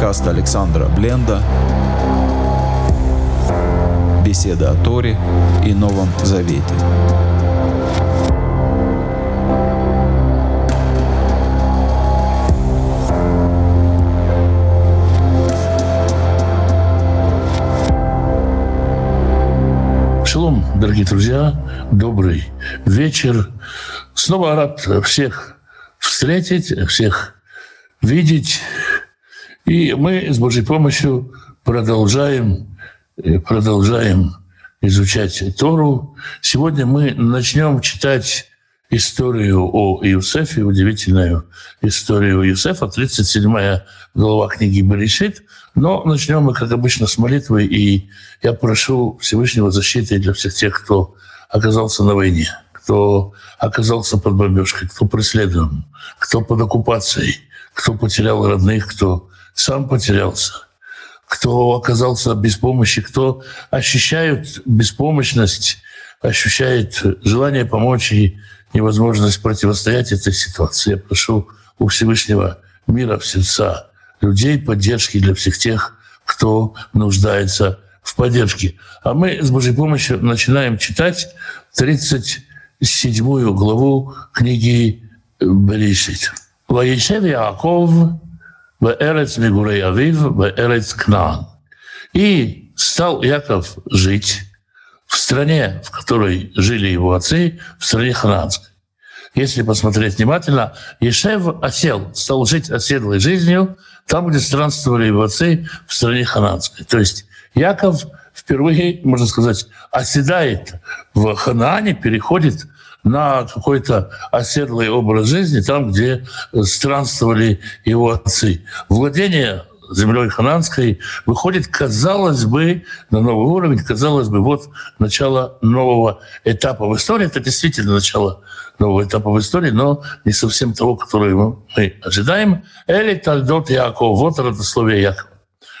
Подкаст Александра Бленда. Беседа о Торе и Новом Завете. Шалом, дорогие друзья, добрый вечер. Снова рад всех встретить, всех видеть. И мы с Божьей помощью продолжаем, э, продолжаем изучать Тору. Сегодня мы начнем читать историю о Иосифе, удивительную историю Иосифа, 37 глава книги Берешит. Но начнем мы, как обычно, с молитвы, и я прошу Всевышнего защиты для всех тех, кто оказался на войне, кто оказался под бомбежкой, кто преследуем, кто под оккупацией, кто потерял родных, кто сам потерялся, кто оказался без помощи, кто ощущает беспомощность, ощущает желание помочь и невозможность противостоять этой ситуации. Я прошу у Всевышнего мира в сердца людей, поддержки для всех тех, кто нуждается в поддержке. А мы с Божьей помощью начинаем читать 37 главу книги Берешит. «Ваишев Яаков Эрец Мегурей Авив Эрец Кнаан». И стал Яков жить в стране, в которой жили его отцы, в стране Ханаанской. Если посмотреть внимательно, Ешев осел, стал жить оседлой жизнью там, где странствовали его отцы в стране Ханаанской. То есть Яков впервые, можно сказать, оседает в Ханаане, переходит на какой-то оседлый образ жизни, там, где странствовали его отцы. Владение землей хананской выходит, казалось бы, на новый уровень, казалось бы, вот начало нового этапа в истории. Это действительно начало нового этапа в истории, но не совсем того, который мы ожидаем. Эли Тальдот Яков, вот родословие Якова.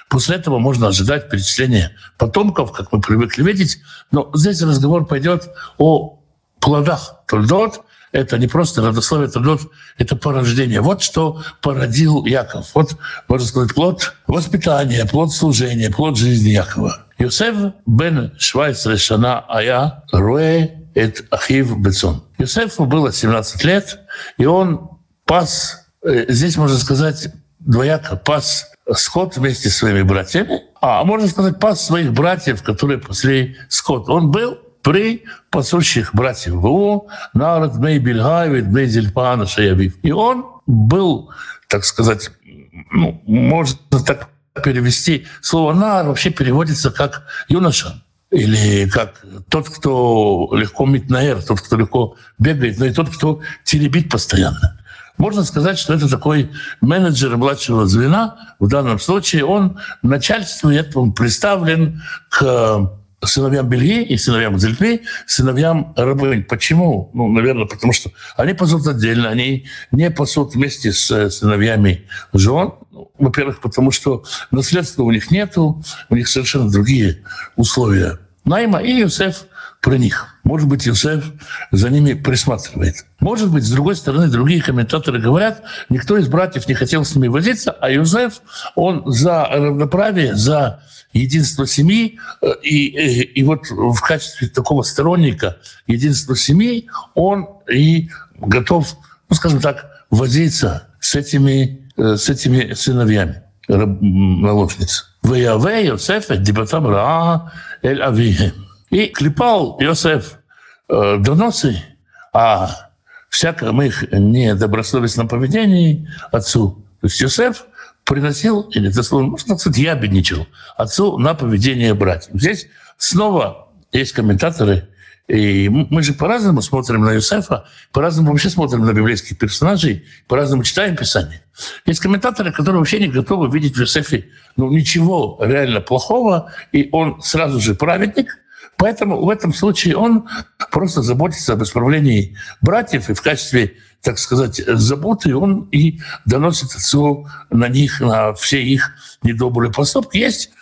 После этого можно ожидать перечисления потомков, как мы привыкли видеть. Но здесь разговор пойдет о плодах Тольдот. Это не просто родословие Тольдот, это порождение. Вот что породил Яков. Вот, можно сказать, плод воспитания, плод служения, плод жизни Якова. Йосеф бен Швайц Решана Ая Руэ Эт Ахив Бецон. Йосефу было 17 лет, и он пас, э, здесь можно сказать, двояко пас скот вместе с своими братьями, а можно сказать, пас своих братьев, которые пасли скот. Он был при пасущих братьев ВУ, народ Мей Бельгаевит, Мей Зельпана Шаявив. И он был, так сказать, ну, можно так перевести, слово «нар» вообще переводится как «юноша» или как тот, кто легко метнаэр, тот, кто легко бегает, но и тот, кто теребит постоянно. Можно сказать, что это такой менеджер младшего звена. В данном случае он начальствует, он представлен к сыновьям Бельги и сыновьям Зельпи, сыновьям рабынь. Почему? Ну, наверное, потому что они пасут отдельно, они не пасут вместе с сыновьями жен. Ну, во-первых, потому что наследства у них нету, у них совершенно другие условия найма, и Юсеф про них. Может быть, Юсеф за ними присматривает. Может быть, с другой стороны, другие комментаторы говорят, никто из братьев не хотел с ними возиться, а Юсеф, он за равноправие, за единство семьи, э, и, и, и вот в качестве такого сторонника единства семьи он и готов, ну, скажем так, возиться с этими, э, с этими сыновьями наложниц. «Ваяве Йосеф дебатам раа эль авихем». И клепал Йосеф э, доносы о всяком их недобросовестном поведении отцу. То есть Йосеф приносил, или дословно, можно сказать, ябедничал отцу на поведение братьев. Здесь снова есть комментаторы, и мы же по-разному смотрим на Юсефа, по-разному вообще смотрим на библейских персонажей, по-разному читаем Писание. Есть комментаторы, которые вообще не готовы видеть в Юсефе ну, ничего реально плохого, и он сразу же праведник, Поэтому в этом случае он просто заботится об исправлении братьев, и в качестве так сказать, заботы, он и доносит отцу на них, на все их недобрые поступки. Есть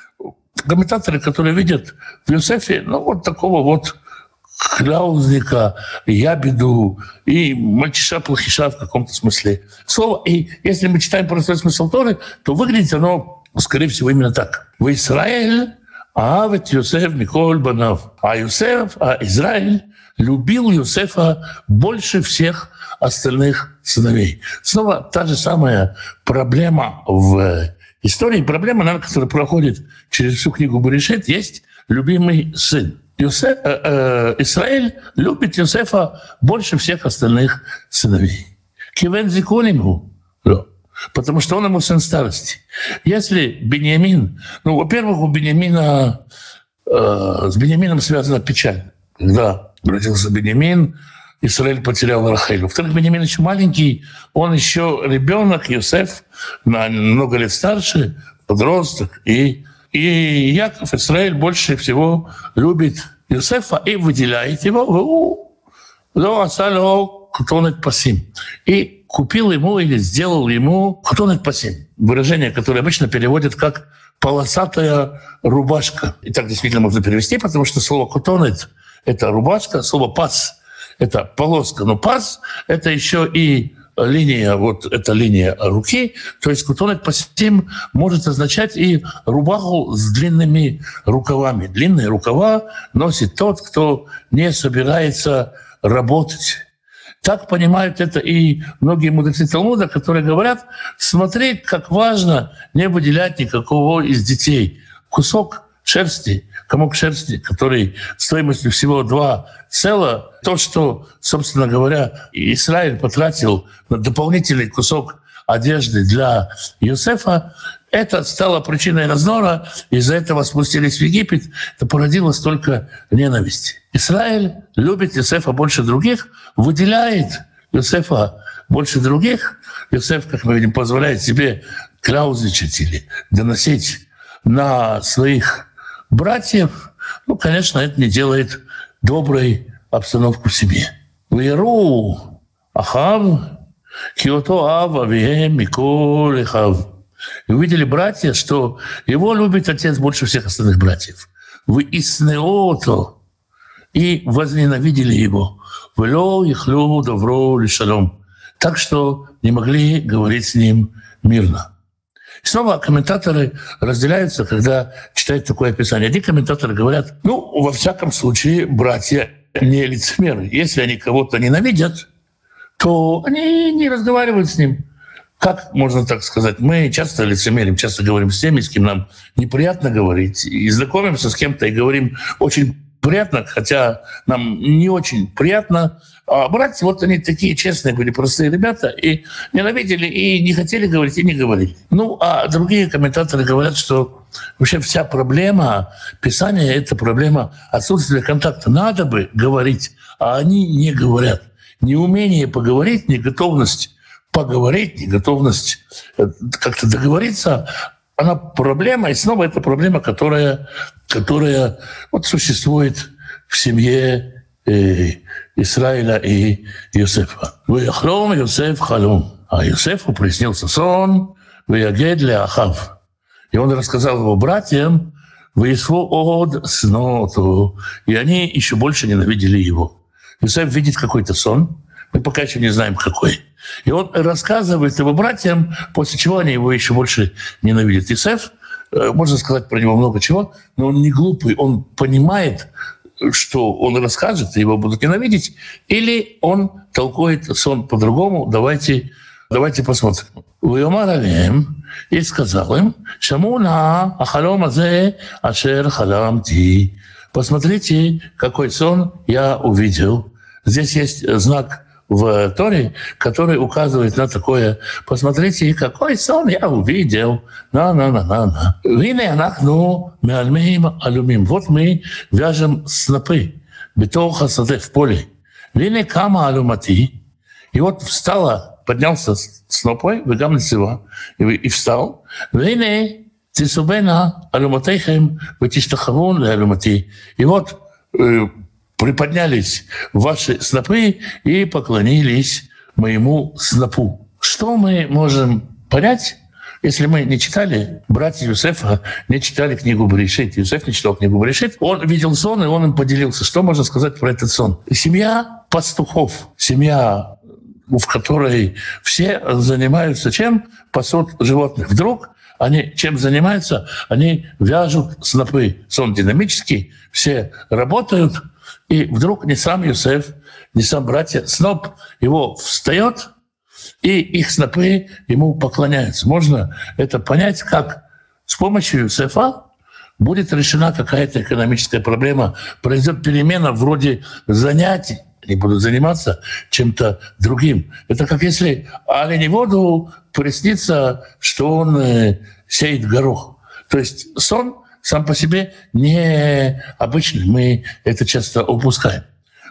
комментаторы, которые видят в Юсефе, ну, вот такого вот кляузника, ябеду и мальчиша-плохиша в каком-то смысле слова. И если мы читаем простой смысл Торы, то выглядит оно скорее всего, именно так. В Израиль Аавет Юсеф Миколь Банав. А Юсеф, а Израиль любил Юсефа больше всех остальных сыновей. Снова та же самая проблема в истории. Проблема, наверное, которая проходит через всю книгу Баришет, есть любимый сын. Юсеф, э, э, Израиль любит Юсефа больше всех остальных сыновей. Кивен зикониму потому что он ему сын старости. Если Бениамин... Ну, во-первых, у Бениамина... Э, с Бениамином связана печаль. Когда родился Бениамин, Израиль потерял Рахель. Во-вторых, Бениамин еще маленький, он еще ребенок, Юсеф, на много лет старше, подросток. И, и Яков, Израиль больше всего любит Юсефа и выделяет его. И купил ему или сделал ему кутонет пасим. Выражение, которое обычно переводят как полосатая рубашка. И так действительно можно перевести, потому что слово кутонет – это рубашка, слово пас – это полоска. Но пас – это еще и линия, вот эта линия руки, то есть кутонет пасим может означать и рубаху с длинными рукавами. Длинные рукава носит тот, кто не собирается работать так понимают это и многие мудрецы Талмуда, которые говорят, смотри, как важно не выделять никакого из детей. Кусок шерсти, комок шерсти, который стоимостью всего два цела, то, что, собственно говоря, Израиль потратил на дополнительный кусок одежды для Юсефа, это стало причиной раздора, из-за этого спустились в Египет, это породило столько ненависти. Израиль любит Иосифа больше других, выделяет Иосифа больше других. Иосиф, как мы видим, позволяет себе кляузничать или доносить на своих братьев. Ну, конечно, это не делает доброй обстановку в семье. Веру Ахав, Киото Ав, Авием, Микол, Хав. И увидели братья, что его любит отец больше всех остальных братьев. Вы иснеото, и возненавидели его. Вло ихлю добро шалом. Так что не могли говорить с ним мирно. И снова комментаторы разделяются, когда читают такое описание. Одни комментаторы говорят, ну, во всяком случае, братья не лицемеры. Если они кого-то ненавидят, то они не разговаривают с ним. Как можно так сказать? Мы часто лицемерим, часто говорим с теми, с кем нам неприятно говорить, и знакомимся с кем-то и говорим очень приятно, хотя нам не очень приятно. А братья, вот они такие честные были, простые ребята, и ненавидели, и не хотели говорить, и не говорили. Ну, а другие комментаторы говорят, что вообще вся проблема Писания — это проблема отсутствия контакта. Надо бы говорить, а они не говорят. Неумение поговорить, неготовность поговорить, неготовность э, как-то договориться, она проблема, и снова это проблема, которая, которая вот существует в семье э, Израиля и Иосифа. «Ваяхлом Иосиф халум». А Иосифу приснился сон, «Ваягед ле Ахав». И он рассказал его братьям, «Ваисву од сноту». И они еще больше ненавидели его. Иосиф видит какой-то сон, мы пока еще не знаем, какой. И он рассказывает его братьям, после чего они его еще больше ненавидят. Исеф, э, можно сказать про него много чего, но он не глупый, он понимает, что он расскажет, и его будут ненавидеть, или он толкует сон по-другому. Давайте, давайте посмотрим. ויאמר עליהם, и сказал им, שמעו נא החלום הזה אשר חלמתי. Посмотрите, какой сон я увидел. Здесь есть знак в Торе, который указывает на такое. Посмотрите, какой сон я увидел. На-на-на-на-на. Вине анахну меальмеем алюмим. Вот мы вяжем снопы бетоха саде в поле. Вине кама алюмати. И вот встала, поднялся снопой, выгам лицева, и, встал. Вине тисубена алюматейхем, ватиштахавун алюмати. И вот приподнялись ваши снопы и поклонились моему снопу. Что мы можем понять, если мы не читали, братья Юсефа не читали книгу Баришит, Юсеф не читал книгу Баришит, он видел сон, и он им поделился. Что можно сказать про этот сон? Семья пастухов, семья, в которой все занимаются чем? Пасут животных. Вдруг они чем занимаются? Они вяжут снопы. Сон динамический, все работают, и вдруг не сам Юсеф, не сам братья, сноп его встает, и их снопы ему поклоняются. Можно это понять, как с помощью Юсефа будет решена какая-то экономическая проблема, произойдет перемена вроде занятий, они будут заниматься чем-то другим. Это как если оленеводу приснится, что он э, сеет горох. То есть сон сам по себе не обычный. Мы это часто упускаем.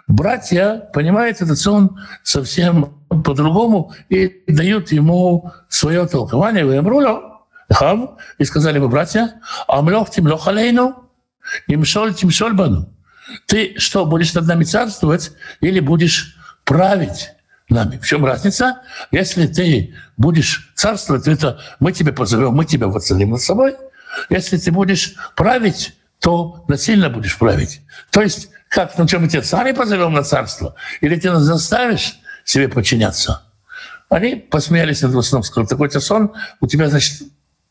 Братья понимают этот сон совсем по-другому и дают ему свое толкование. Вы Хав, и сказали бы, братья, Амлох тимлох алейну, имшоль тимшоль бану. Ты что, будешь над нами царствовать или будешь править нами? В чем разница? Если ты будешь царствовать, то это мы тебя позовем, мы тебя воцарим над собой. Если ты будешь править, то насильно будешь править. То есть, как, ну что, мы тебя сами позовем на царство? Или ты нас заставишь себе подчиняться? Они посмеялись над сном, сказали, такой то сон, у тебя, значит,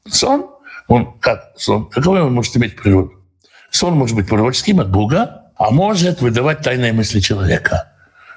сон, он как сон, какой он может иметь природу? Сон может быть пророческим от Бога, а может выдавать тайные мысли человека.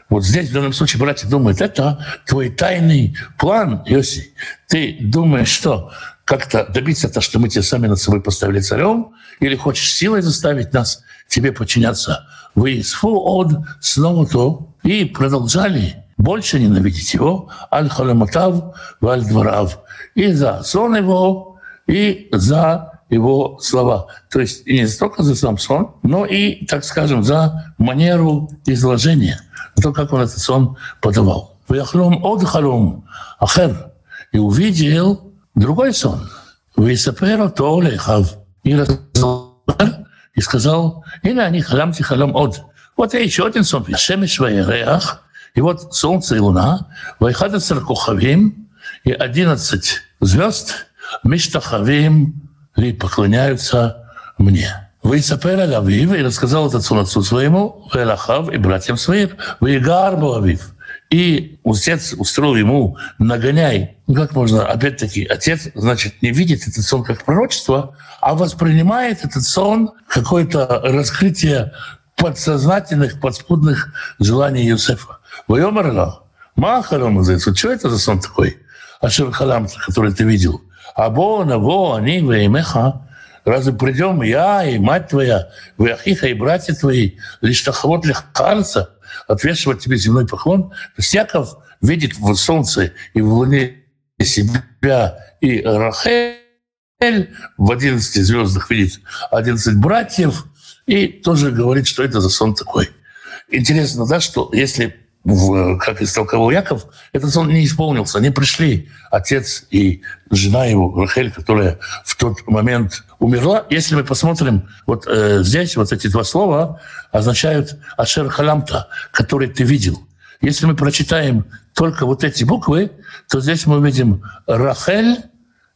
Вот здесь, в данном случае, братья думают, это твой тайный план, Йоси. Ты думаешь, что как-то добиться того, что мы тебя сами над собой поставили царем, или хочешь силой заставить нас тебе подчиняться. Вы с од снова то и продолжали больше ненавидеть его, аль-халаматав, валь-дворав, и за сон его, и за его слова. То есть не столько за сам сон, но и, так скажем, за манеру изложения, то, как он этот сон подавал. «Вяхлом от халом ахер» и увидел другой сон. «Висапера то лехав» и рассказал, и сказал, «Или они халамти халом от». Вот я еще один сон. «Шемеш ваереах» и вот солнце и луна, «Вайхада царкухавим» и одиннадцать звезд, «Миштахавим» ли поклоняются мне. Вы Сапера Авив и рассказал этот сон отцу своему, Велахав и братьям своим, вы Гарбу Авив. И отец устроил ему нагоняй. Ну, как можно, опять-таки, отец, значит, не видит этот сон как пророчество, а воспринимает этот сон какое-то раскрытие подсознательных, подспудных желаний Юсефа. Вайомарла, Махарам что это за сон такой? Ашер Халам, который ты видел. Або, наво, они, веймеха, разве придем я и мать твоя, вы ахиха и братья твои, лишь тахвот лихарца, отвешивать тебе земной поклон? То есть Яков видит в солнце и в луне себя и Рахель, в 11 звездах видит 11 братьев, и тоже говорит, что это за сон такой. Интересно, да, что если в, как истолковал Яков, этот сон не исполнился. Они пришли, отец и жена его, Рахель, которая в тот момент умерла. Если мы посмотрим, вот э, здесь вот эти два слова означают «ашер халамта», который ты видел. Если мы прочитаем только вот эти буквы, то здесь мы увидим Рахель,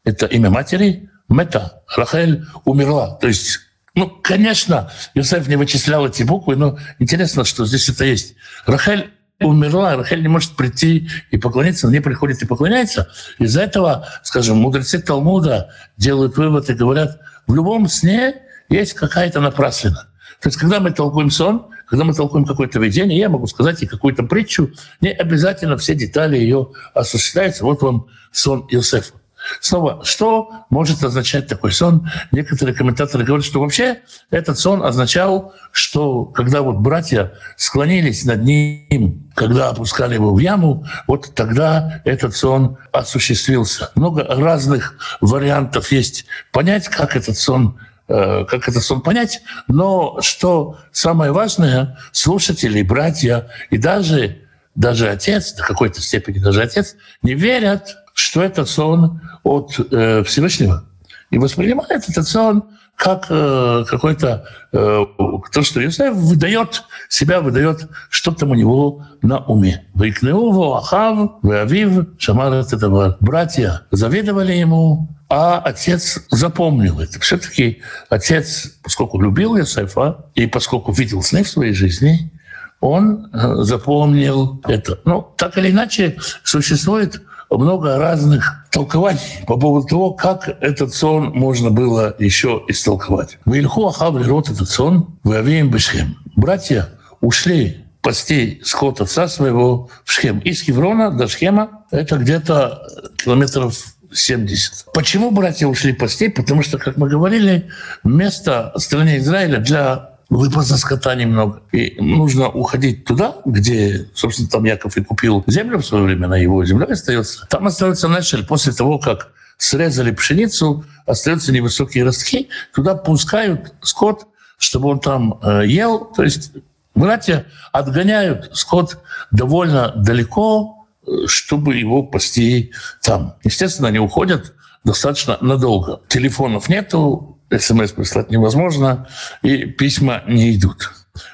это имя матери, Мета, Рахель умерла. То есть ну, конечно, Юсеф не вычислял эти буквы, но интересно, что здесь это есть. Рахель умерла, Рахель не может прийти и поклониться, не приходит и поклоняется. Из-за этого, скажем, мудрецы Талмуда делают вывод и говорят, в любом сне есть какая-то напраслина. То есть, когда мы толкуем сон, когда мы толкуем какое-то видение, я могу сказать и какую-то притчу, не обязательно все детали ее осуществляются. Вот вам сон Иосифа. Снова, что может означать такой сон? Некоторые комментаторы говорят, что вообще этот сон означал, что когда вот братья склонились над ним, когда опускали его в яму, вот тогда этот сон осуществился. Много разных вариантов есть понять, как этот сон э, как этот сон понять, но что самое важное, слушатели, братья и даже, даже отец, до какой-то степени даже отец, не верят что это сон от э, Всевышнего. И воспринимает этот сон как э, какой-то э, то, что Иосиф выдает себя, выдает, что там у него на уме. Выкнеуву Ахав, Вавив, Шамар это Братья завидовали ему, а отец запомнил это. Все-таки отец, поскольку любил Иосифа и поскольку видел сны в своей жизни, он э, запомнил это. Ну, так или иначе, существует много разных толкований по поводу того, как этот сон можно было еще истолковать. Вильху Ахав рот этот сон, вы авеем бешхем. Братья ушли пасти скот отца своего в Шхем. Из Хеврона до Шхема это где-то километров 70. Почему братья ушли пастей? Потому что, как мы говорили, место в стране Израиля для выпаса скота немного. И нужно уходить туда, где, собственно, там Яков и купил землю в свое время, на его земле остается. Там остается Нешель после того, как срезали пшеницу, остаются невысокие ростки, туда пускают скот, чтобы он там э, ел. То есть братья отгоняют скот довольно далеко, э, чтобы его пасти там. Естественно, они уходят достаточно надолго. Телефонов нету, смс прислать невозможно, и письма не идут.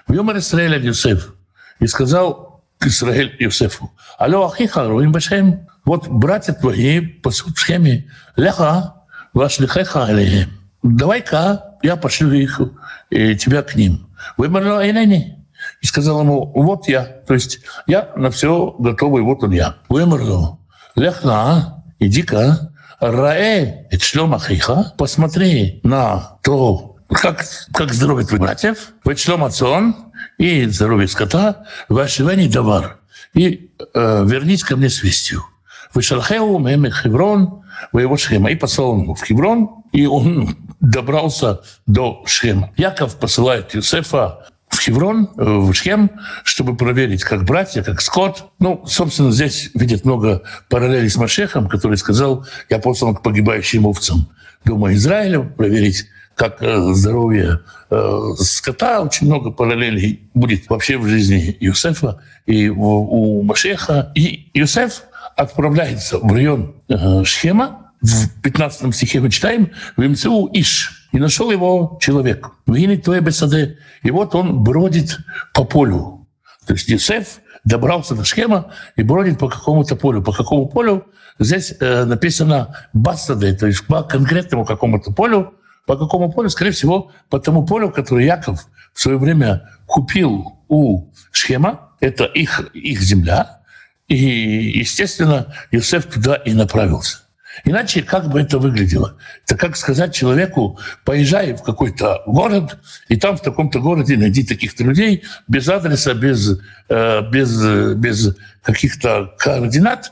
В Йомар Исраэль Юсеф и сказал Израиль Юсефу, «Алло, ахиха, руим башем, вот братья твои в схеме, ляха, ваш лихеха алейхем. Давай-ка я пошлю их, и тебя к ним. Вымерла Айнени. И сказал ему, вот я, то есть я на все готовый, вот он я. Вымерла. Ляхна, иди-ка, Раэ, шлем ахиха, посмотри на то, как, как здоровье твоих братьев, в шлем отцон и здоровье скота, в ошивании давар. И э, вернись ко мне с вестью. В Шалхеу, Меме Хеврон, в его Шхема. И послал он в Хеврон, и он добрался до Шхема. Яков посылает Юсефа в Хеврон, э, в Шхем, чтобы проверить, как братья, как скот. Ну, собственно, здесь видят много параллелей с Машехом, который сказал, я послан к погибающим овцам Дома Израиля, проверить, как э, здоровье э, скота. Очень много параллелей будет вообще в жизни Юсефа и у Машеха. И Юсеф отправляется в район Шхема, в 15 стихе мы читаем «Вимцеу Иш» и нашел его человек. Вини твои бесаде. И вот он бродит по полю. То есть Юсеф добрался до схема и бродит по какому-то полю. По какому полю? Здесь э, написано «басаде», то есть по конкретному какому-то полю. По какому полю? Скорее всего, по тому полю, которое Яков в свое время купил у Шхема. Это их, их земля. И, естественно, Юсеф туда и направился. Иначе как бы это выглядело? Это как сказать человеку, поезжай в какой-то город, и там в таком-то городе найди таких-то людей без адреса, без, э, без, без каких-то координат.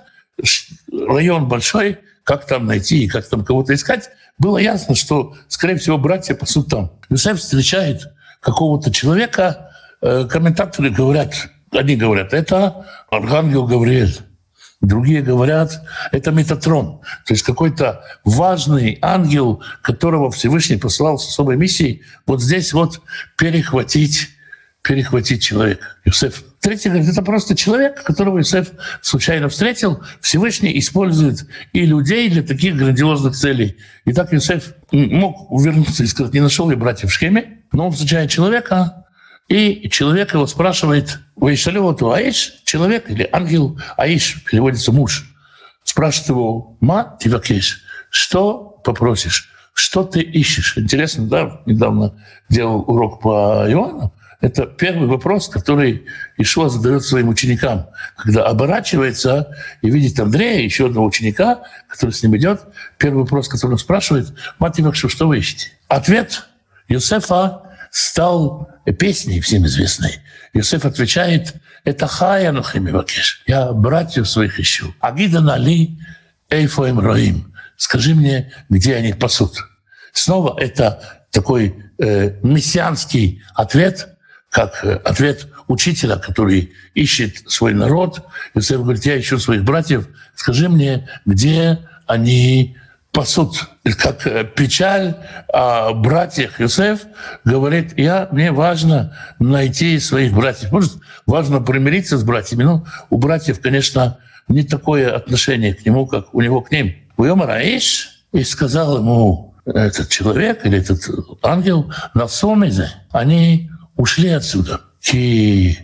Район большой, как там найти и как там кого-то искать. Было ясно, что, скорее всего, братья пасут там. Юсеф встречает какого-то человека, э, комментаторы говорят, они говорят, это Архангел Гавриэль. Другие говорят, это Метатрон, то есть какой-то важный ангел, которого Всевышний посылал с особой миссией, вот здесь вот перехватить, перехватить человека. Юсеф. Третий говорит, это просто человек, которого Юсеф случайно встретил. Всевышний использует и людей для таких грандиозных целей. И так Юсеф мог вернуться и сказать, не нашел я братьев в Шхеме, но он встречает человека, и человек его спрашивает, Вайшалевату Аиш, человек или ангел, Аиш, переводится муж, спрашивает его, ма тивакеш, что попросишь, что ты ищешь? Интересно, да, недавно делал урок по Иоанну, это первый вопрос, который Ишуа задает своим ученикам, когда оборачивается и видит Андрея, еще одного ученика, который с ним идет. Первый вопрос, который он спрашивает, «Мать Ивакшу, что вы ищете?» Ответ Юсефа стал песней всем известной. Иосиф отвечает, это хая нухимивакеш. Я братьев своих ищу. Агида нали эйфоем роим. Скажи мне, где они пасут. Снова это такой э, мессианский ответ, как э, ответ учителя, который ищет свой народ. Иосиф говорит, я ищу своих братьев. Скажи мне, где они пасут, как э, печаль о братьях Юсеф говорит, я, мне важно найти своих братьев. Может, важно примириться с братьями. Но у братьев, конечно, не такое отношение к нему, как у него к ним. Уйом Раиш и сказал ему этот человек или этот ангел на Сомизе, они ушли отсюда. И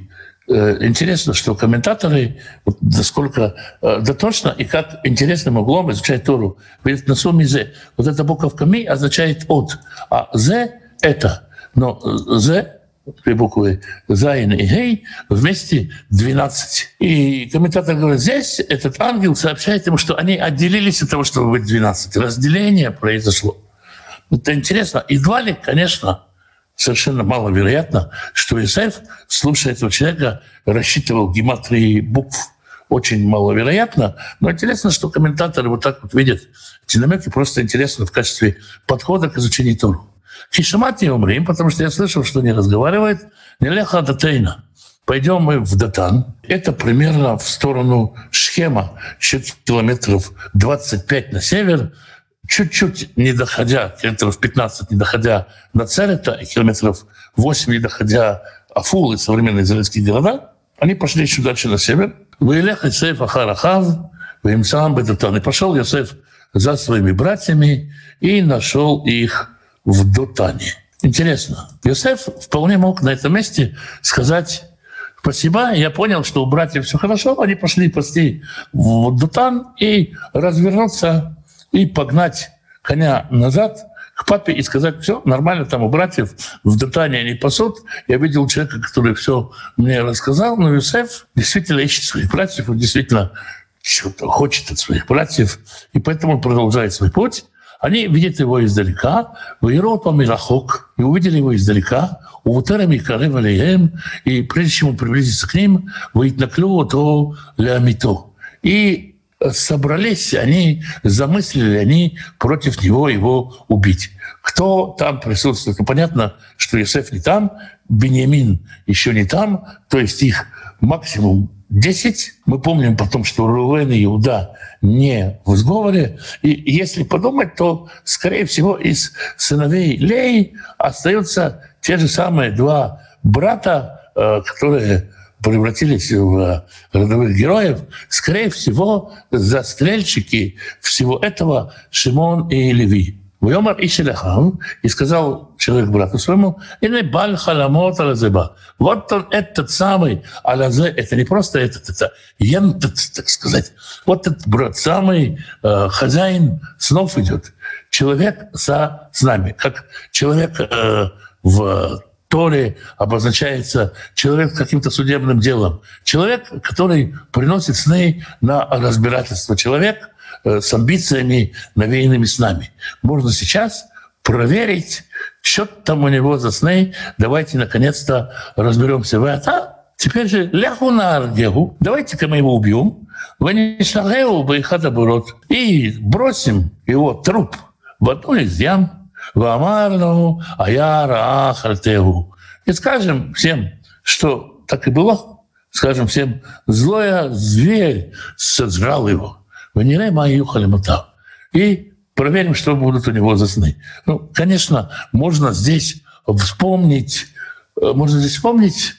интересно, что комментаторы, вот насколько э, дотошно и как интересным углом изучают Тору. Говорит, на сумме «зе». Вот эта буковка «ми» означает «от», а «зе» — «это». Но «зе» две буквы Зайн и Гей, вместе 12. И комментатор говорит, здесь этот ангел сообщает ему, что они отделились от того, чтобы быть 12. Разделение произошло. Это интересно. Едва ли, конечно, совершенно маловероятно, что Исаев, слушая этого человека, рассчитывал гематрии букв. Очень маловероятно. Но интересно, что комментаторы вот так вот видят эти намеки. Просто интересно в качестве подхода к изучению Тору. Кишамат не умрем, потому что я слышал, что не разговаривает. Нелеха Датейна. Пойдем мы в Датан. Это примерно в сторону Шхема, чуть километров 25 на север, чуть-чуть не доходя, километров 15 не доходя на Церета, и километров 8 не доходя Афулы, современные израильские города, они пошли еще дальше на север. Ваилех Исеев Ахарахав, Ваимсам Бедатан. И пошел Йосеф за своими братьями и нашел их в Дотане. Интересно. Йосеф вполне мог на этом месте сказать спасибо, я понял, что у братьев все хорошо, они пошли пасти в Дутан и развернуться и погнать коня назад к папе и сказать, все нормально, там у братьев в Датане они пасут. Я видел человека, который все мне рассказал, но Юсеф действительно ищет своих братьев, он действительно что-то хочет от своих братьев, и поэтому он продолжает свой путь. Они видят его издалека, Ваирот Мирахок, и увидели его издалека, у Утерами Карев Алием, и прежде чем он приблизится к ним, Ваитнаклю то Леамито. И собрались они, замыслили они против него его убить. Кто там присутствует? Ну, понятно, что Иосиф не там, Бениамин еще не там, то есть их максимум 10. Мы помним потом, что Рувен и Иуда не в сговоре. И если подумать, то, скорее всего, из сыновей Леи остаются те же самые два брата, э, которые превратились в родовых героев, скорее всего, застрельщики всего этого Шимон и Леви. ויאמר איש אליכם, и сказал человек брату своему, «Ине баль халамот алазеба». Вот он, этот самый алазе, это не просто этот, это ентот, так сказать. Вот этот брат, самый э, хозяин снов идет. Человек со с нами, как человек э, в Торе обозначается человек каким-то судебным делом. Человек, который приносит сны на разбирательство. Человек, Э, с амбициями, навеянными с нами. Можно сейчас проверить, что там у него за сны. Давайте, наконец-то, разберемся в этом. Теперь же ляху на аргегу. Давайте-ка мы его убьем. И бросим его труп в одну из ям. Вамарну аяра ахальтегу. И скажем всем, что так и было. Скажем всем, злое зверь сожрал его. Ванирай мою халимата. И проверим, что будут у него за сны. Ну, конечно, можно здесь вспомнить, э, можно здесь вспомнить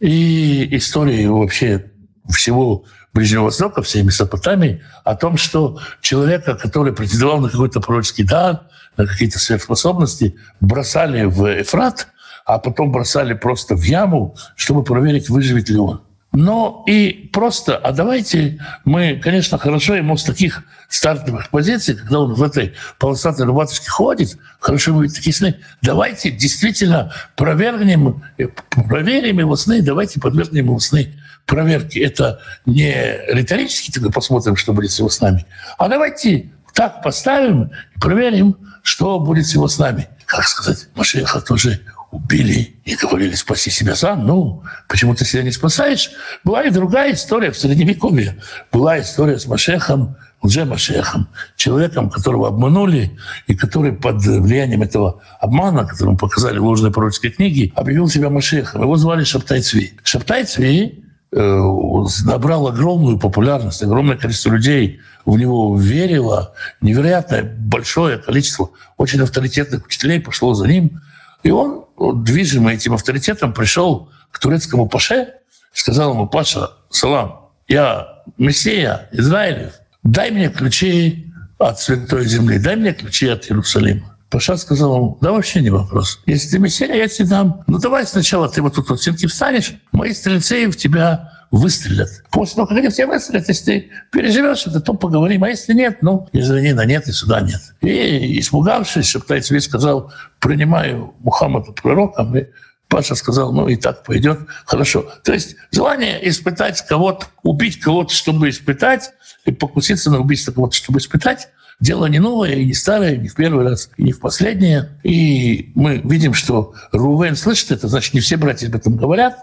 и историю вообще всего Ближнего Востока, всей Месопотамии, о том, что человека, который претендовал на какой-то пророческий дар, на какие-то сверхспособности, бросали в Эфрат, а потом бросали просто в яму, чтобы проверить, выживет ли он. Но и просто, а давайте мы, конечно, хорошо ему с таких стартовых позиций, когда он в этой полосатой рубаточке ходит, хорошо ему такие сны, давайте действительно провернем, проверим его сны, давайте подвергнем его сны проверки. Это не риторически тогда посмотрим, что будет с его снами, а давайте так поставим и проверим, что будет с его снами. Как сказать, Машеха тоже убили и говорили, спаси себя сам. Ну, почему ты себя не спасаешь? Была и другая история в Средневековье. Была история с Машехом, уже Машехом, человеком, которого обманули, и который под влиянием этого обмана, которому показали ложные пророческие книги, объявил себя Машехом. Его звали Шаптай Цви. Шаптай Цви набрал огромную популярность, огромное количество людей в него верило, невероятное большое количество очень авторитетных учителей пошло за ним. И он движимый этим авторитетом, пришел к турецкому паше, сказал ему, Паша, салам, я Мессия Израилев, дай мне ключи от Святой Земли, дай мне ключи от Иерусалима. Паша сказал ему, да вообще не вопрос. Если ты Мессия, я тебе дам. Ну давай сначала ты вот тут вот стенки встанешь, мои стрельцы в тебя выстрелят. После того, как они в тебя выстрелят, если ты переживешь это, то поговорим. А если нет, ну, извини, на нет и сюда нет. И испугавшись, Шептайцевич сказал, принимаю Мухаммада пророком и Паша сказал, ну и так пойдет, хорошо. То есть желание испытать кого-то, убить кого-то, чтобы испытать, и покуситься на убийство кого-то, чтобы испытать, дело не новое и не старое, не в первый раз, и не в последнее. И мы видим, что Рувен слышит это, значит, не все братья об этом говорят.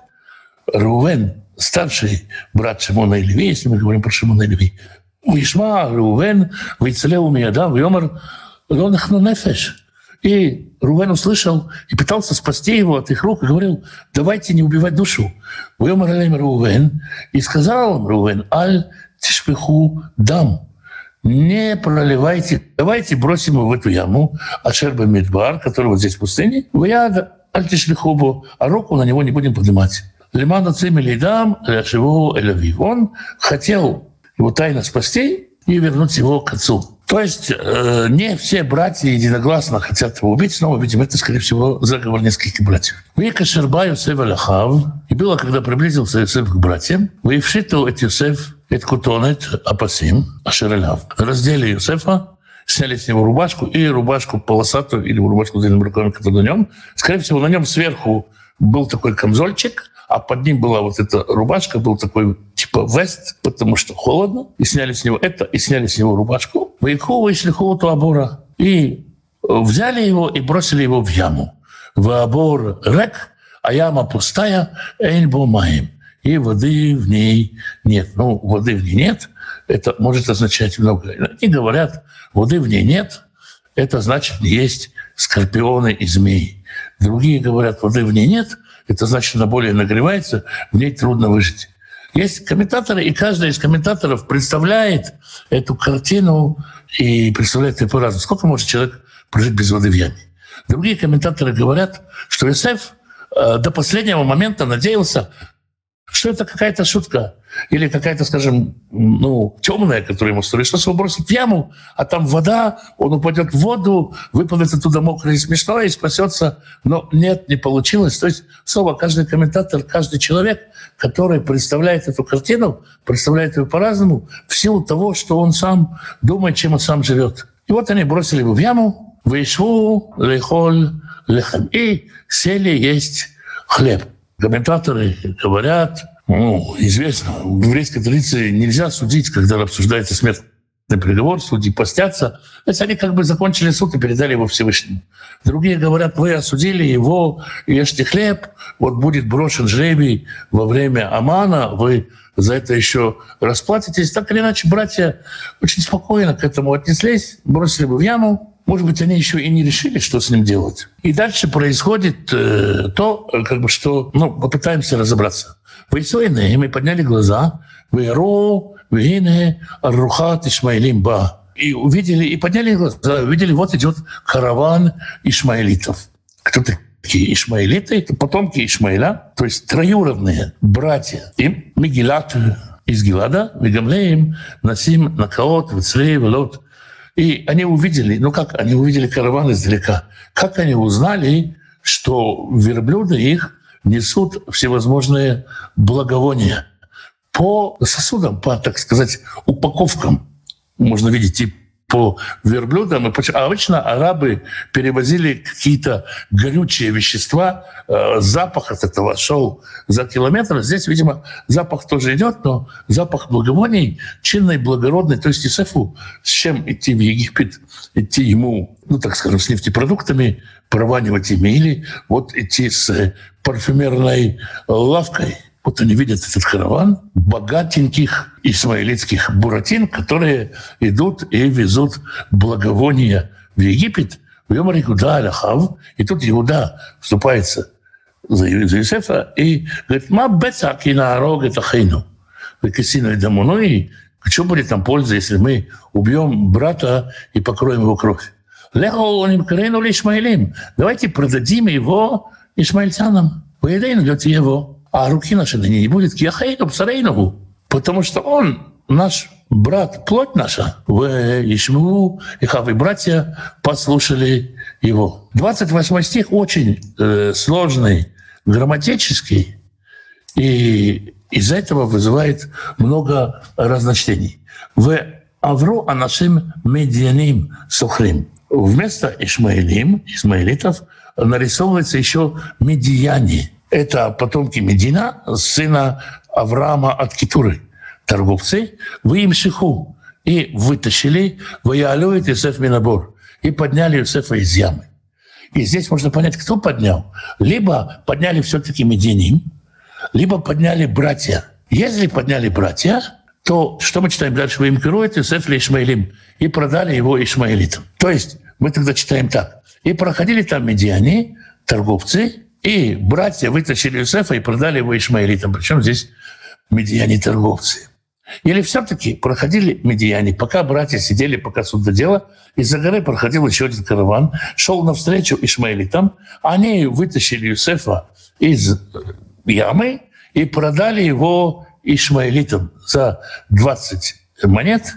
Рувен, старший брат Шимона и Леви, если мы говорим про Шимона и Леви, Вишма, Рувен, Вейцелеу Миядам, Вьомар, Лонахну Нефеш. И Рувен услышал и пытался спасти его от их рук и говорил, давайте не убивать душу. Рувен. И сказал им Рувен, Аль Тишпиху Дам. Не проливайте, давайте бросим его в эту яму, Ашерба Медбар, который вот здесь в пустыне, Вяда Аль Тишпихубу, а руку на него не будем поднимать. Лимана Цимели Дам, Ляшеву Элавив. Он хотел его тайно спасти и вернуть его к отцу. То есть э, не все братья единогласно хотят его убить. Снова видим, это, скорее всего, заговор нескольких братьев. Вика Шерба Юсеф Аляхав. И было, когда приблизился Юсеф к братьям, Вейвшиту эт Юсеф эт Кутонет Апасим Ашереляв. Раздели Юсефа, сняли с него рубашку и рубашку полосатую или рубашку с длинными рукавами, которая на нем. Скорее всего, на нем сверху был такой камзольчик, а под ним была вот эта рубашка, был такой типа вест, потому что холодно, и сняли с него это, и сняли с него рубашку. Вайку вышли холоту Абора, и взяли его и бросили его в яму. В Абор рек, а яма пустая, эйнбо маем. И воды в ней нет. Ну, воды в ней нет, это может означать многое. Они говорят, воды в ней нет, это значит, есть скорпионы и змеи. Другие говорят, воды в ней нет, это значит, она более нагревается, в ней трудно выжить. Есть комментаторы, и каждый из комментаторов представляет эту картину и представляет ее по-разному. Сколько может человек прожить без воды в яме? Другие комментаторы говорят, что Исаев э, до последнего момента надеялся, что это какая-то шутка или какая-то, скажем, ну, темная, которую ему строит, что его бросит в яму, а там вода, он упадет в воду, выпадет оттуда мокрый и смешно и спасется. Но нет, не получилось. То есть, снова, каждый комментатор, каждый человек, который представляет эту картину, представляет ее по-разному, в силу того, что он сам думает, чем он сам живет. И вот они бросили его в яму, вышву, лехоль, лехам, и сели есть хлеб. Комментаторы говорят, ну, известно, в еврейской традиции нельзя судить, когда обсуждается смертный приговор, судьи постятся. То есть они как бы закончили суд и передали его Всевышнему. Другие говорят, вы осудили его, ешьте хлеб, вот будет брошен жребий во время Амана, вы за это еще расплатитесь. Так или иначе, братья очень спокойно к этому отнеслись, бросили бы в яму, может быть, они еще и не решили, что с ним делать. И дальше происходит э, то, как бы что, ну, попытаемся разобраться. Вейсуэны, мы подняли глаза, Вейро, Вейне, Рухат, Ишмаилим, Ба. И увидели, и подняли глаза, увидели, вот идет караван ишмаилитов. Кто такие ишмаилиты? Это потомки Ишмаиля, то есть троюродные братья. Им Мигилат из Гилада, Мигамлеем, Насим, Накаот, Вицлей, Велот, и они увидели, ну как, они увидели караван издалека. Как они узнали, что верблюды их несут всевозможные благовония по сосудам, по, так сказать, упаковкам. Можно видеть и по верблюдам. А обычно арабы перевозили какие-то горючие вещества, э, запах от этого шел за километр. Здесь, видимо, запах тоже идет, но запах благовоний чинный, благородный. То есть Исефу с чем идти в Египет, идти ему, ну, так скажем, с нефтепродуктами, прованивать ими, или вот идти с парфюмерной лавкой – вот они видят этот караван богатеньких исмаилитских буратин, которые идут и везут благовония в Египет, в Йомар Иуда Аляхав, и тут Иуда вступается за, за Иосифа и говорит, «Ма бецаки на рог это хейну, векисину и дому». Ну и что будет там польза, если мы убьем брата и покроем его кровь? Лехол Ишмаилим. Давайте продадим его ишмаильтянам. Поедем его а руки наши на ней не будет кияхейну псарейну, потому что он наш брат, плоть наша, в Ишму, и Хавы братья послушали его. 28 стих очень э, сложный, грамматический, и из-за этого вызывает много разночтений. В Авру Анашим Медианим Сухрим. Вместо Ишмаилим, Исмаилитов, нарисовывается еще медияне. Это потомки Медина, сына Авраама от Китуры. Торговцы, вы им шиху. И вытащили, воялюет Иосиф Минабор. И подняли Иосифа из ямы. И здесь можно понять, кто поднял. Либо подняли все-таки Мединим, либо подняли братья. Если подняли братья, то что мы читаем дальше? Вы им керуете Иосиф Ишмаилим. И продали его Ишмаилитам. То есть мы тогда читаем так. И проходили там медиане, торговцы, и братья вытащили Иосифа и продали его ишмаилитам. Причем здесь медиане торговцы. Или все-таки проходили медиане, пока братья сидели, пока суд дело, из-за горы проходил еще один караван, шел навстречу ишмаилитам, они вытащили Юсефа из ямы и продали его ишмаилитам за 20 монет,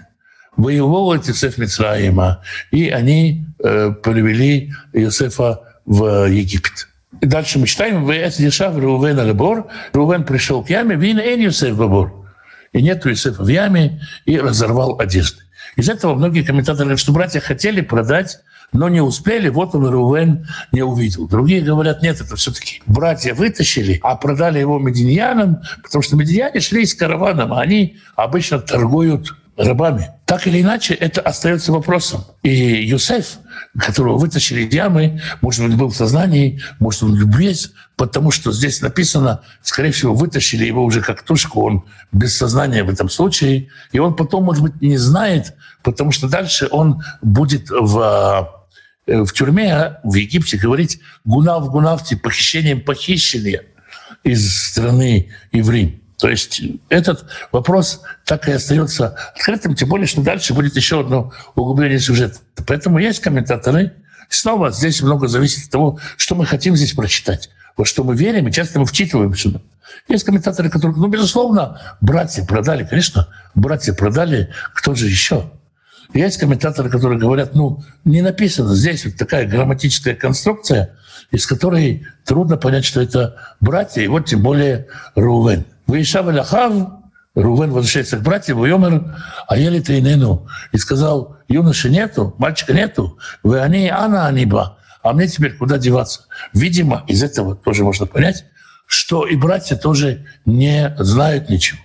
воевал Иосиф Мицраима, и они э, привели Иосифа в Египет. И дальше мы читаем, «Вэс дешав Рувен Алебор». Рувен пришел к яме, «Вин эн Йосеф Бабор». И нет Иосифа в яме, и разорвал одежды. Из этого многие комментаторы говорят, что братья хотели продать, но не успели, вот он Рувен не увидел. Другие говорят, нет, это все-таки братья вытащили, а продали его мединьянам, потому что мединьяне шли с караваном, а они обычно торгуют рабами. Так или иначе, это остается вопросом. И Юсеф, которого вытащили из ямы, может быть, был в сознании, может, он весь, потому что здесь написано, скорее всего, вытащили его уже как тушку, он без сознания в этом случае, и он потом, может быть, не знает, потому что дальше он будет в э, в тюрьме в Египте говорить гунав гунавти, похищением похищения из страны Иврим. То есть этот вопрос так и остается открытым, тем более, что дальше будет еще одно углубление сюжета. Поэтому есть комментаторы. Снова здесь много зависит от того, что мы хотим здесь прочитать, во что мы верим, и часто мы вчитываем сюда. Есть комментаторы, которые, ну, безусловно, братья продали, конечно, братья продали, кто же еще? Есть комментаторы, которые говорят, ну, не написано здесь вот такая грамматическая конструкция, из которой трудно понять, что это братья, и вот тем более Рувен. Ваишав Аляхав, Рувен возвращается к братьям, Йомер, а ели Тейнену, и сказал, юноши нету, мальчика нету, вы они, ана аниба, а мне теперь куда деваться? Видимо, из этого тоже можно понять, что и братья тоже не знают ничего.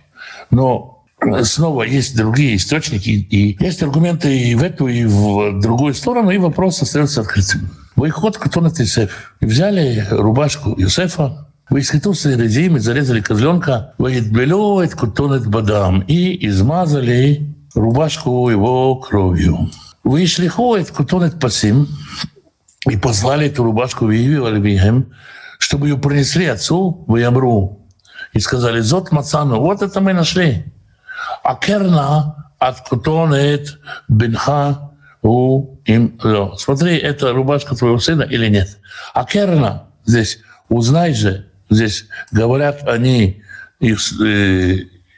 Но снова есть другие источники, и есть аргументы и в эту, и в другую сторону, и вопрос остается открытым. Выход Катонат Юсеф. Взяли рубашку Юсефа, Высхитус Редим, зарезали козленка, Ваидбелюет Кутонет Бадам, и измазали рубашку его кровью. Вышли ходит Кутонет Пасим, и послали эту рубашку в Иве чтобы ее принесли отцу в Ямру. И сказали, Зот Мацану, вот это мы нашли. А керна от Кутонет Бенха у им ло. Смотри, это рубашка твоего сына или нет. А керна здесь, узнай же, здесь говорят они э,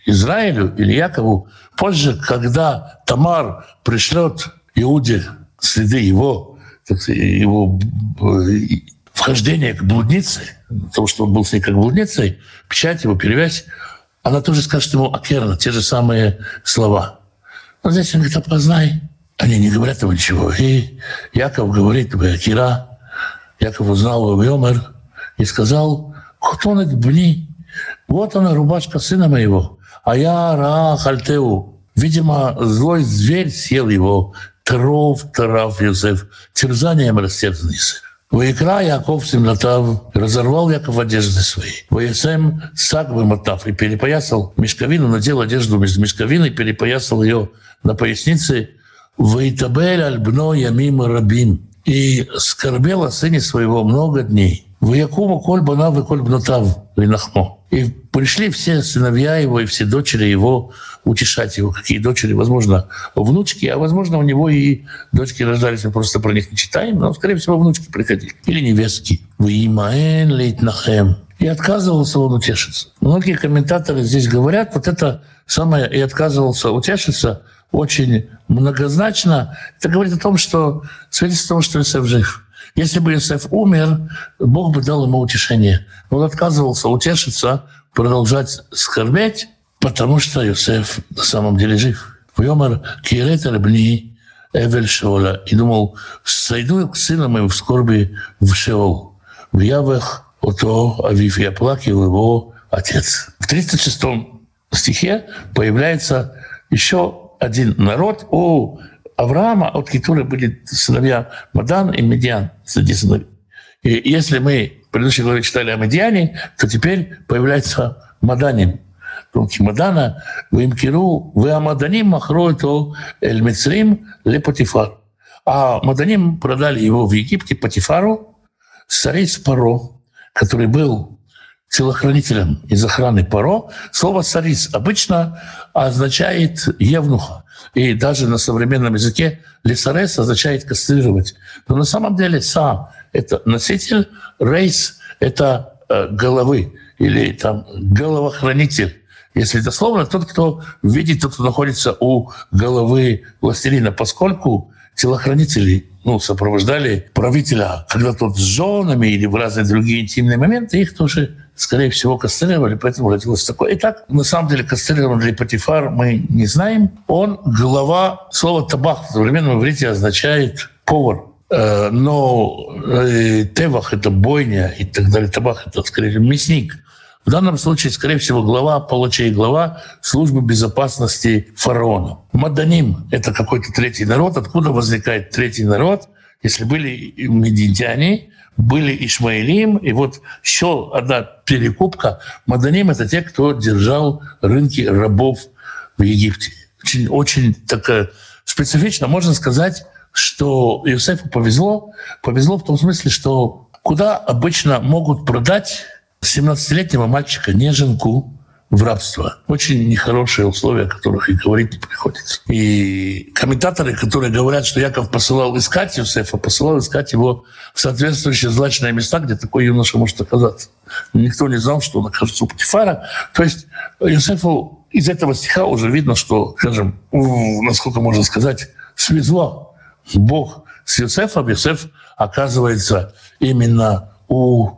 Израилю или Якову, позже, когда Тамар пришлет Иуде следы его, его э, вхождения к блуднице, того, что он был с ней как блудницей, печать его, перевязь, она тоже скажет ему Акерна, те же самые слова. Но здесь он говорит, опознай. Они не говорят ему ничего. И Яков говорит, Акира, Яков узнал его и сказал, Хтонет бни. Вот она, рубашка сына моего. А я ра хальтеу. Видимо, злой зверь съел его. Тров, тарав Юсеф. Терзанием растерзанный сын. Воикра Яков Семлатав, разорвал Яков одежды свои. Воесем сак вымотав и перепоясал мешковину, надел одежду между мешковиной, перепоясал ее на пояснице. Воитабель альбно ямим рабим. И скорбел о сыне своего много дней. В Якуму коль банав и коль бнутав линахмо. И пришли все сыновья его и все дочери его утешать его. Какие дочери? Возможно, внучки, а возможно, у него и дочки рождались, мы просто про них не читаем, но, скорее всего, внучки приходили. Или невестки. В Имаэн лейтнахем. И отказывался он утешиться. Многие комментаторы здесь говорят, вот это самое «и отказывался утешиться» очень многозначно. Это говорит о том, что свидетельство того, что Иосиф жив. Если бы Иосиф умер, Бог бы дал ему утешение. Он отказывался утешиться, продолжать скорбеть, потому что Иосиф на самом деле жив. Вьомер кирет бни Эвель Шеола и думал, сойду к сыну моему в скорби в Шеол. В Явах ото Авив, и оплакивал его отец. В 36 стихе появляется еще один народ у Авраама, от которого были сыновья Мадан и Медиан, среди сыновей. И если мы в предыдущей главе читали о Медиане, то теперь появляется Маданим. Руки Мадана, в Имкиру, в Амаданим махройту эль Мицрим ле Патифар. А Маданим продали его в Египте Патифару, царец Паро, который был телохранителем из охраны Паро. Слово «цариц» обычно означает «евнуха». И даже на современном языке «лесарес» означает «кастрировать». Но на самом деле «са» — это носитель, «рейс» — это э, головы или там головохранитель. Если дословно, тот, кто видит, тот, кто находится у головы властелина, поскольку телохранители ну, сопровождали правителя, когда тот с женами или в разные другие интимные моменты, их тоже, скорее всего, кастрировали, поэтому родилось такое. Итак, на самом деле кастрирован ли Патифар, мы не знаем. Он глава, слово «табах» в современном иврите означает «повар», э, но э, тевах — это бойня и так далее, табах — это, скорее, мясник. В данном случае, скорее всего, глава, получай глава службы безопасности фараона. Маданим – это какой-то третий народ. Откуда возникает третий народ? Если были медиантяне, были Ишмаилим, и вот еще одна перекупка. Маданим – это те, кто держал рынки рабов в Египте. Очень, очень такая специфично. Можно сказать, что Иосифу повезло. Повезло в том смысле, что куда обычно могут продать 17-летнего мальчика, не женку, в рабство. Очень нехорошие условия, о которых и говорить не приходится. И комментаторы, которые говорят, что Яков посылал искать Юсефа, посылал искать его в соответствующие злачные места, где такой юноша может оказаться. Никто не знал, что он окажется у Патифара. То есть Юсефу из этого стиха уже видно, что, скажем, насколько можно сказать, свезло Бог с Юсефом. Юсеф оказывается именно у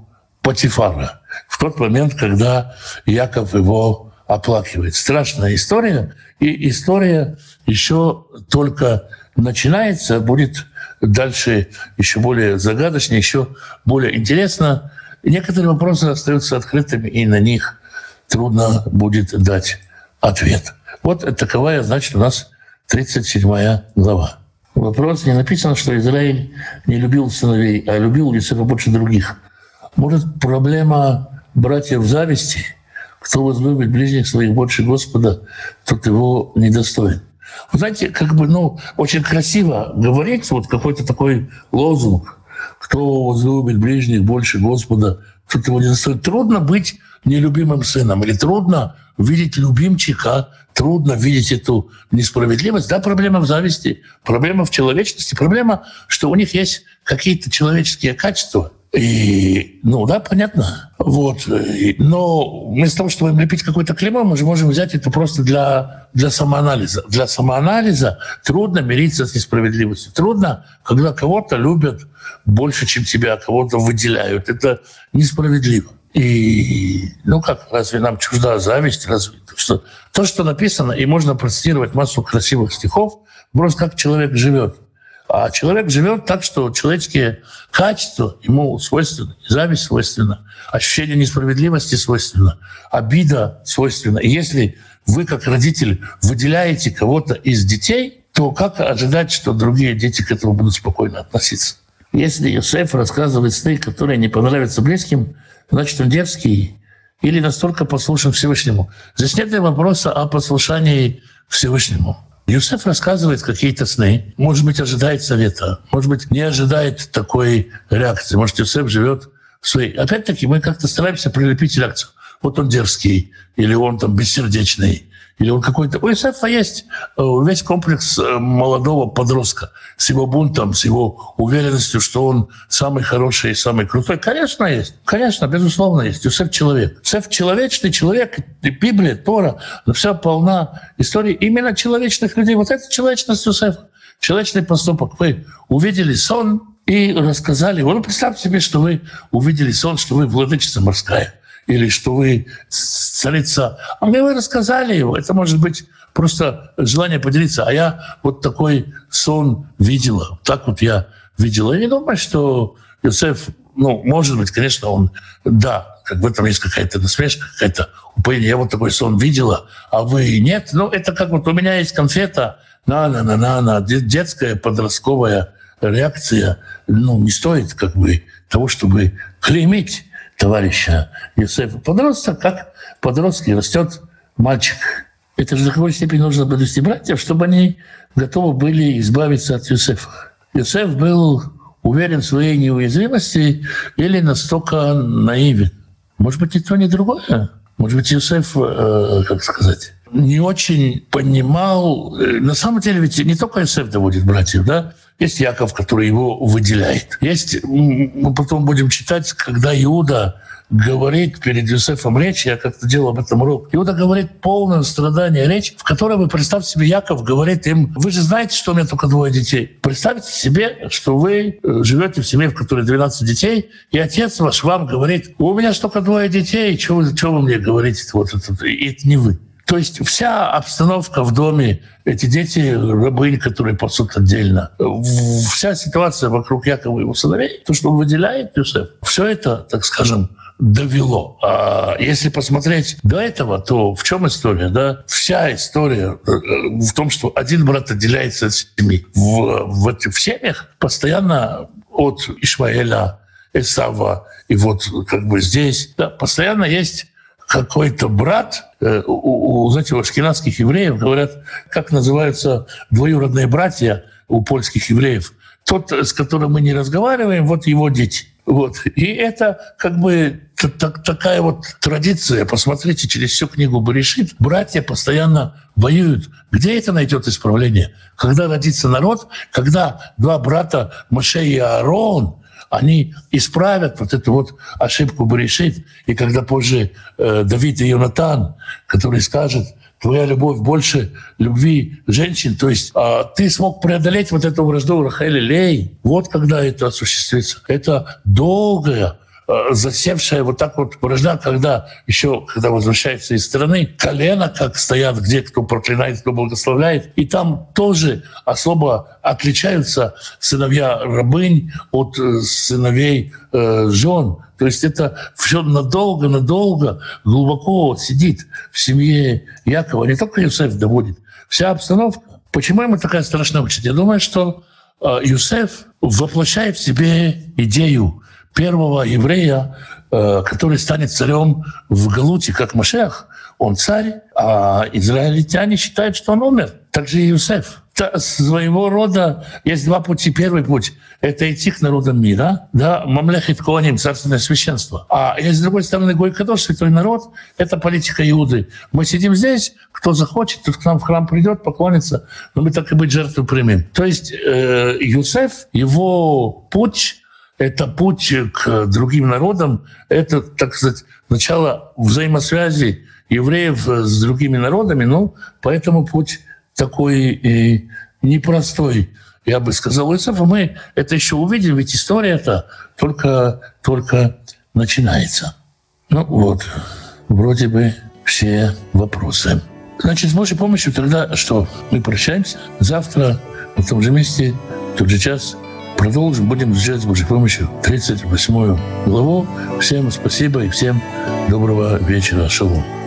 Патифара в тот момент, когда Яков его оплакивает. Страшная история, и история еще только начинается, будет дальше еще более загадочно, еще более интересно. Некоторые вопросы остаются открытыми, и на них трудно будет дать ответ. Вот таковая, значит, у нас 37 глава. Вопрос не написано, что Израиль не любил сыновей, а любил Юсефа больше других. Может, проблема братьев зависти, кто возлюбит ближних своих больше Господа, тот его недостоин. Вы знаете, как бы, ну, очень красиво говорить, вот какой-то такой лозунг, кто возлюбит ближних больше Господа, тот его недостоин. Трудно быть нелюбимым сыном, или трудно видеть любимчика, трудно видеть эту несправедливость. Да, проблема в зависти, проблема в человечности, проблема, что у них есть какие-то человеческие качества – и, ну да, понятно. Вот. Но вместо того, чтобы лепить какой-то клеймо, мы же можем взять это просто для, для самоанализа. Для самоанализа трудно мириться с несправедливостью. Трудно, когда кого-то любят больше, чем тебя, кого-то выделяют. Это несправедливо. И, ну как, разве нам чужда зависть? Разве что, то, что написано, и можно процитировать массу красивых стихов, просто как человек живет – а человек живет так, что человеческие качества ему свойственны, зависть свойственна, ощущение несправедливости свойственно, обида свойственна. И если вы, как родитель, выделяете кого-то из детей, то как ожидать, что другие дети к этому будут спокойно относиться? Если Йосеф рассказывает сны, которые не понравятся близким, значит, он дерзкий или настолько послушен Всевышнему. Здесь нет вопроса о послушании Всевышнему. Юсеф рассказывает какие-то сны, может быть, ожидает совета, может быть, не ожидает такой реакции. Может, Юсеф живет в своей... Опять-таки, мы как-то стараемся прилепить реакцию. Вот он дерзкий, или он там бессердечный, или он какой-то... У Исафа есть э, весь комплекс э, молодого подростка с его бунтом, с его уверенностью, что он самый хороший и самый крутой. Конечно, есть. Конечно, безусловно, есть. Юсеф — человек. Юсеф — человечный человек. Библия, Тора, вся полна истории именно человечных людей. Вот это человечность Юсефа. Человечный поступок. Вы увидели сон и рассказали. Вот представьте себе, что вы увидели сон, что вы владычица морская или что вы царица. А мне вы рассказали его. Это может быть просто желание поделиться. А я вот такой сон видела. Так вот я видела. Я не думаю, что Юсеф, ну, может быть, конечно, он, да, как в этом есть какая-то насмешка, какая-то упоение. Я вот такой сон видела, а вы нет. Ну, это как вот у меня есть конфета, на-на-на-на-на, детская, подростковая реакция, ну, не стоит как бы того, чтобы клеймить товарища Юсефа. Подросток, как подростки, растет мальчик. Это же до какой степени нужно довести братьев, чтобы они готовы были избавиться от Юсефа. Юсеф был уверен в своей неуязвимости или настолько наивен. Может быть, ни то, ни другое. Может быть, Юсеф, э, как сказать, не очень понимал. Э, на самом деле ведь не только Юсеф доводит братьев, да? Есть Яков, который его выделяет. Есть, мы потом будем читать, когда Иуда говорит перед Юсефом речь, я как-то делал об этом урок. Иуда говорит полное страдание речь, в которой вы представьте себе, Яков говорит им, вы же знаете, что у меня только двое детей. Представьте себе, что вы э, живете в семье, в которой 12 детей, и отец ваш вам говорит, у меня только двое детей, что вы, что вы мне говорите? Вот это, и это не вы. То есть вся обстановка в доме, эти дети, рабыни, которые пасут отдельно, вся ситуация вокруг Якова и его сыновей, то, что он выделяет Юсеф, все это, так скажем, довело. А если посмотреть до этого, то в чем история? Да? Вся история э, в том, что один брат отделяется от семьи. В, в, в семьях постоянно от Ишмаэля, Эсава, и вот как бы здесь да, постоянно есть какой-то брат, э, у, у, знаете, у ашкенадских евреев говорят, как называются двоюродные братья у польских евреев. Тот, с которым мы не разговариваем, вот его дети. Вот. И это как бы такая вот традиция. Посмотрите через всю книгу Баришит. Братья постоянно воюют. Где это найдет исправление? Когда родится народ, когда два брата Моше и Аарон, они исправят вот эту вот ошибку Баришит. И когда позже э, Давид и Йонатан, который скажет, твоя любовь больше любви женщин. То есть а, ты смог преодолеть вот эту вражду Рахели Лей. Вот когда это осуществится. Это долгая засевшая вот так вот вражда, когда еще, когда возвращается из страны, колено как стоят, где кто проклинает, кто благословляет. И там тоже особо отличаются сыновья рабынь от э, сыновей э, жен. То есть это все надолго-надолго глубоко сидит в семье Якова. Не только Юсеф доводит. Вся обстановка. Почему ему такая страшная участь? Я думаю, что э, Юсеф воплощает в себе идею первого еврея, э, который станет царем в Галуте, как Машех. Он царь, а израильтяне считают, что он умер. Так же и Юсеф своего рода есть два пути. Первый путь — это идти к народам мира, да, мамлехит коаним, царственное священство. А есть, с другой стороны, Гой Кадош, святой народ, это политика Иуды. Мы сидим здесь, кто захочет, тот к нам в храм придет, поклонится, но мы так и быть жертву примем. То есть э, Юсеф, его путь — это путь к другим народам, это, так сказать, начало взаимосвязи евреев с другими народами, ну, поэтому путь такой и непростой, я бы сказал, Исафа. Мы это еще увидим, ведь история это только, только начинается. Ну вот, вроде бы все вопросы. Значит, с Божьей помощью тогда что? Мы прощаемся. Завтра на том же месте, в тот же час продолжим. Будем изучать с Божьей помощью 38 главу. Всем спасибо и всем доброго вечера. Шалом.